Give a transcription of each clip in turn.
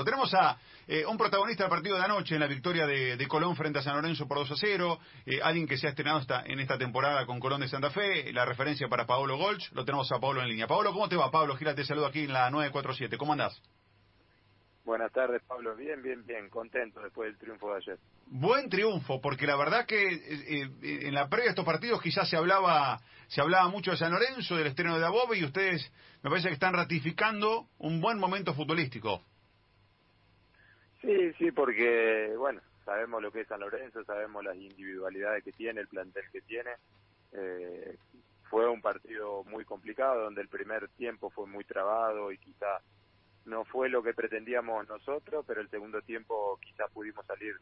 Lo tenemos a eh, un protagonista del partido de anoche en la victoria de, Colón frente a San Lorenzo por 2 a 0, eh, alguien que se ha estrenado esta, en esta temporada con Colón de Santa Fe, la referencia para Paolo Golch, lo tenemos a Pablo en línea. Pablo, ¿cómo te va? Pablo Gira te saludo aquí en la 947, ¿cómo andás? Buenas tardes, Pablo. Bien, bien, bien. Contento después del triunfo de ayer. Buen triunfo, porque la verdad que eh, en la previa de estos partidos quizás se hablaba se hablaba mucho de San Lorenzo, del estreno de Abobe, y ustedes me parece que están ratificando un buen momento futbolístico. Sí, sí, porque, bueno, sabemos lo que es San Lorenzo, sabemos las individualidades que tiene, el plantel que tiene. Eh, fue un partido muy complicado, donde el primer tiempo fue muy trabado y quizá no fue lo que pretendíamos nosotros, pero el segundo tiempo quizás pudimos salir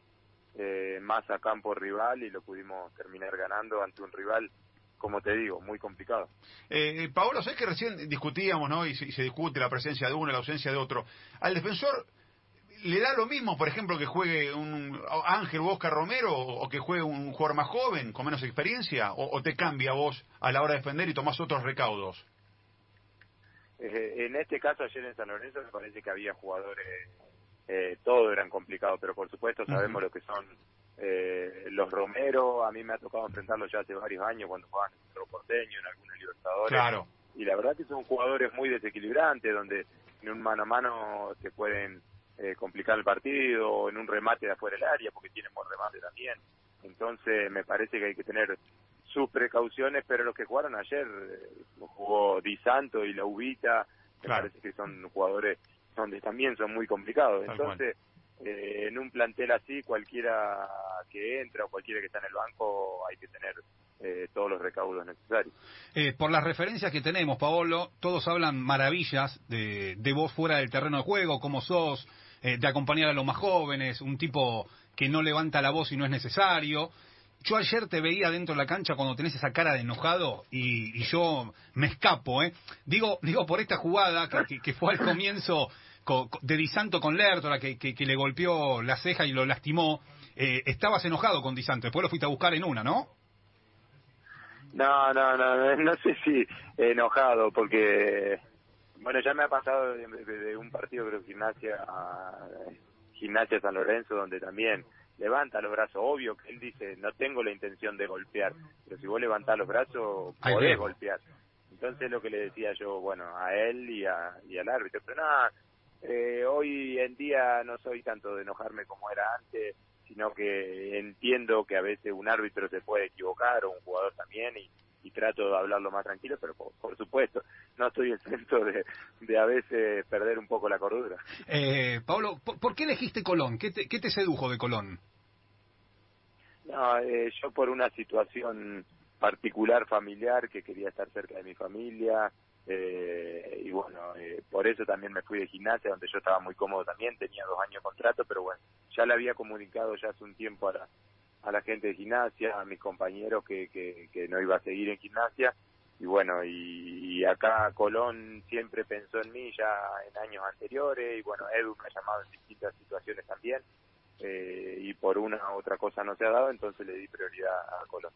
eh, más a campo rival y lo pudimos terminar ganando ante un rival, como te digo, muy complicado. Eh, Paolo, ¿sabes que recién discutíamos, ¿no? Y se, discute la presencia de uno, la ausencia de otro. Al defensor le da lo mismo, por ejemplo, que juegue un Ángel o Oscar Romero o que juegue un jugador más joven, con menos experiencia, o, o te cambia vos a la hora de defender y tomás otros recaudos? Eh, en este caso, ayer en San Lorenzo, me parece que había jugadores, eh, todo eran complicados, pero por supuesto sabemos lo que son eh, los Romero. A mí me ha tocado enfrentarlos ya hace varios años cuando jugaban en el porteño, en algunos Libertadores. Claro. Y la verdad que son jugadores muy desequilibrantes, donde en un mano a mano se pueden eh, complicar el partido, en un remate de afuera del área, porque tienen buen remate también. Entonces, me parece que hay que tener sus precauciones, pero los que jugaron ayer, eh, jugó Di Santo y la Ubita, me parece que son jugadores donde también son muy complicados. Entonces, eh, en un plantel así, cualquiera que entra o cualquiera que está en el banco, hay que tener eh, todos los recaudos necesarios. por las referencias que tenemos, Paolo, todos hablan maravillas de, de vos fuera del terreno de juego, cómo sos, de acompañar a los más jóvenes, un tipo que no levanta la voz si no es necesario. Yo ayer te veía dentro de la cancha cuando tenés esa cara de enojado y, yo me escapo, ¿eh? Digo, digo por esta jugada que, fue al comienzo de Di Santo con Lertora, que, que, le golpeó la ceja y lo lastimó. Eh, estabas enojado con Di Santo, después lo fuiste a buscar en una, ¿no? No, no, no, no sé si enojado, porque, bueno, ya me ha pasado de, un partido, creo, gimnasia, gimnasia San Lorenzo, donde también levanta los brazos. Obvio que él dice, no tengo la intención de golpear, pero si vos levantás los brazos, podés golpear. Entonces lo que le decía yo, bueno, a él y, a, y al árbitro, pero nada, eh, hoy en día no soy tanto de enojarme como era antes, sino que entiendo que a veces un árbitro se puede equivocar o un jugador también y, trato de hablarlo más tranquilo, pero por, supuesto, no estoy exento de, de a veces perder un poco la cordura. Eh, Pablo, ¿por, qué elegiste Colón? ¿Qué te, ¿Qué te sedujo de Colón? No, eh, yo por una situación particular familiar que quería estar cerca de mi familia eh, y bueno, eh, por eso también me fui de gimnasia donde yo estaba muy cómodo también, tenía dos años de contrato, pero bueno, ya le había comunicado ya hace un tiempo a la, a la gente de gimnasia, a mis compañeros que, que, que no iba a seguir en gimnasia y bueno, y, acá Colón siempre pensó en mí ya en años anteriores y bueno, Edu me ha llamado en distintas situaciones también eh, y por una u otra cosa no se ha dado, entonces le di prioridad a Colón.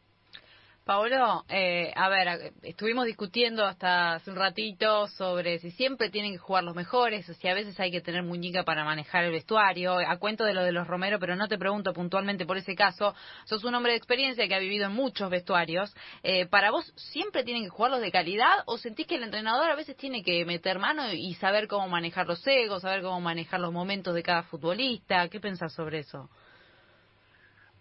Paolo, eh, a ver, estuvimos discutiendo hasta hace un ratito sobre si siempre tienen que jugar los mejores si a veces hay que tener muñeca para manejar el vestuario. A cuento de lo de los Romero, pero no te pregunto puntualmente por ese caso. Sos un hombre de experiencia que ha vivido en muchos vestuarios. Eh, ¿Para vos siempre tienen que jugar los de calidad o sentís que el entrenador a veces tiene que meter mano y saber cómo manejar los egos, saber cómo manejar los momentos de cada futbolista? ¿Qué pensás sobre eso?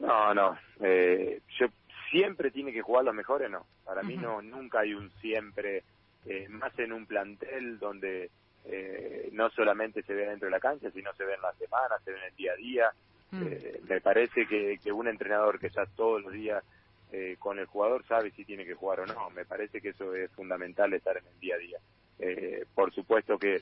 No, no. Eh, yo siempre tiene que jugar los mejores, no. Para mí no, nunca hay un siempre, eh, más en un plantel donde eh, no solamente se ve dentro de la cancha, sino se ve en la semana, se ve en el día a día. Mm. Eh, me parece que, que un entrenador que está todos los días eh, con el jugador sabe si tiene que jugar o no. Me parece que eso es fundamental estar en el día a día. Eh, por supuesto que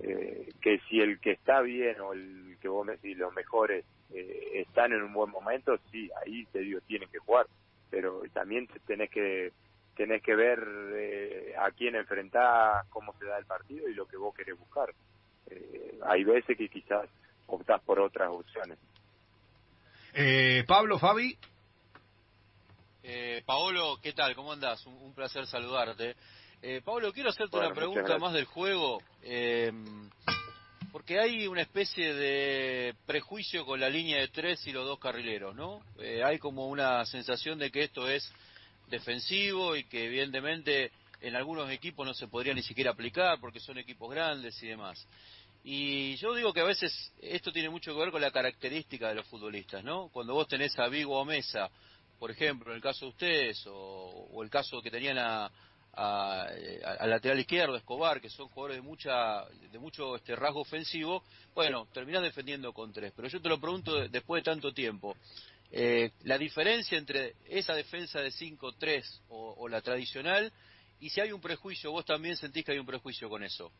eh, que si el que está bien o el que vos me decís los mejores eh, están en un buen momento, sí, ahí te digo, tienen que jugar pero también tenés que tenés que ver eh, a quién enfrentás, cómo se da el partido y lo que vos querés buscar. Eh, hay veces que quizás optás por otras opciones. Eh, Pablo, Fabi. Eh, Paolo, ¿qué tal? ¿Cómo andas? Un, placer saludarte. Eh, Pablo, quiero hacerte una pregunta más del juego. Porque hay una especie de prejuicio con la línea de tres y los dos carrileros, ¿no? Eh, hay como una sensación de que esto es defensivo y que evidentemente en algunos equipos no se podría ni siquiera aplicar porque son equipos grandes y demás. Y yo digo que a veces esto tiene mucho que ver con la característica de los futbolistas, ¿no? Cuando vos tenés a Vigo o Mesa, por ejemplo, en el caso de ustedes, o, el caso que tenían a, al lateral izquierdo, Escobar, que son jugadores de mucha de mucho este rasgo ofensivo, bueno, terminás defendiendo con tres. Pero yo te lo pregunto después de tanto tiempo. Eh, la diferencia entre esa defensa de 5-3 o la tradicional y si hay un prejuicio, vos también sentís que hay un prejuicio con eso.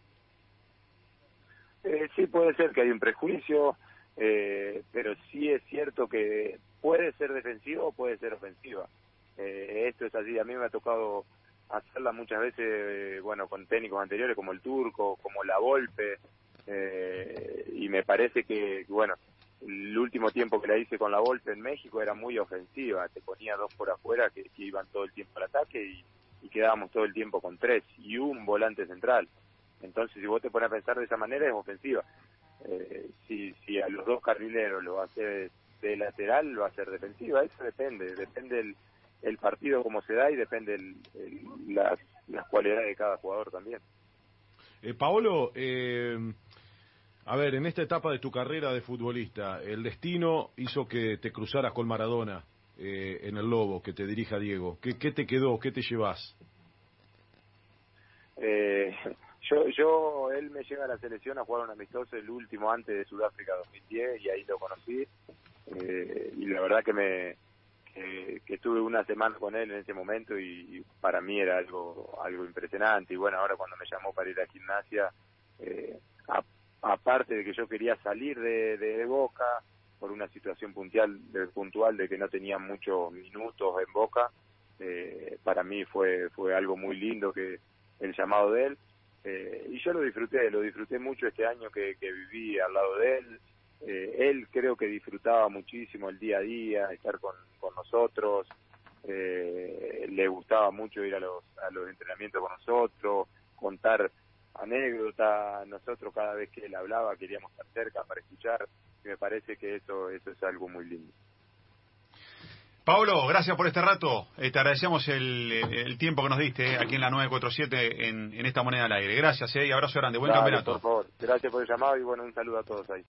Eh, sí, puede ser que hay un prejuicio, eh, pero sí es cierto que puede ser defensivo o puede ser ofensiva. Eh, esto es así, a mí me ha tocado hacerla muchas veces, eh, bueno, con técnicos anteriores como el Turco, como la Volpe, y me parece que, bueno, el último tiempo que la hice con la Volpe en México era muy ofensiva, te ponía dos por afuera que, iban todo el tiempo al ataque y quedábamos todo el tiempo con tres y un volante central. Entonces, si vos te pones a pensar de esa manera, es ofensiva. Eh, si, a los dos carrileros lo hace de lateral, lo va defensiva. Eso depende, depende el, el partido como se da y depende el, las, las cualidades de cada jugador también. Eh, Paolo, eh, a ver, en esta etapa de tu carrera de futbolista, el destino hizo que te cruzaras con Maradona. Eh, en el Lobo que te dirija Diego? ¿Qué, qué te quedó? ¿Qué te llevas? Eh, yo, yo, él me lleva a la selección a jugar un amistoso el último antes de Sudáfrica 2010 y ahí lo conocí. Eh, y la verdad que me que, estuve una semana con él en ese momento y, para mí era algo algo impresionante. Y bueno, ahora cuando me llamó para ir a gimnasia, eh, aparte de que yo quería salir de, de Boca, por una situación puntual de, puntual de que no tenía muchos minutos en Boca. Eh, para mí fue fue algo muy lindo que el llamado de él eh, y yo lo disfruté, lo disfruté mucho este año que, que viví al lado de él. Eh, él creo que disfrutaba muchísimo el día a día, estar con, con nosotros. Eh, le gustaba mucho ir a los, a los entrenamientos con nosotros, contar anécdotas. Nosotros cada vez que él hablaba queríamos estar cerca para escuchar me parece que eso, eso es algo muy lindo. Pablo, gracias por este rato. Eh, te agradecemos el, el, tiempo que nos diste eh, aquí en la 947 en, en esta moneda al aire. Gracias eh, y abrazo grande. Buen campeonato. Por favor, gracias por el llamado y bueno, un saludo a todos ahí.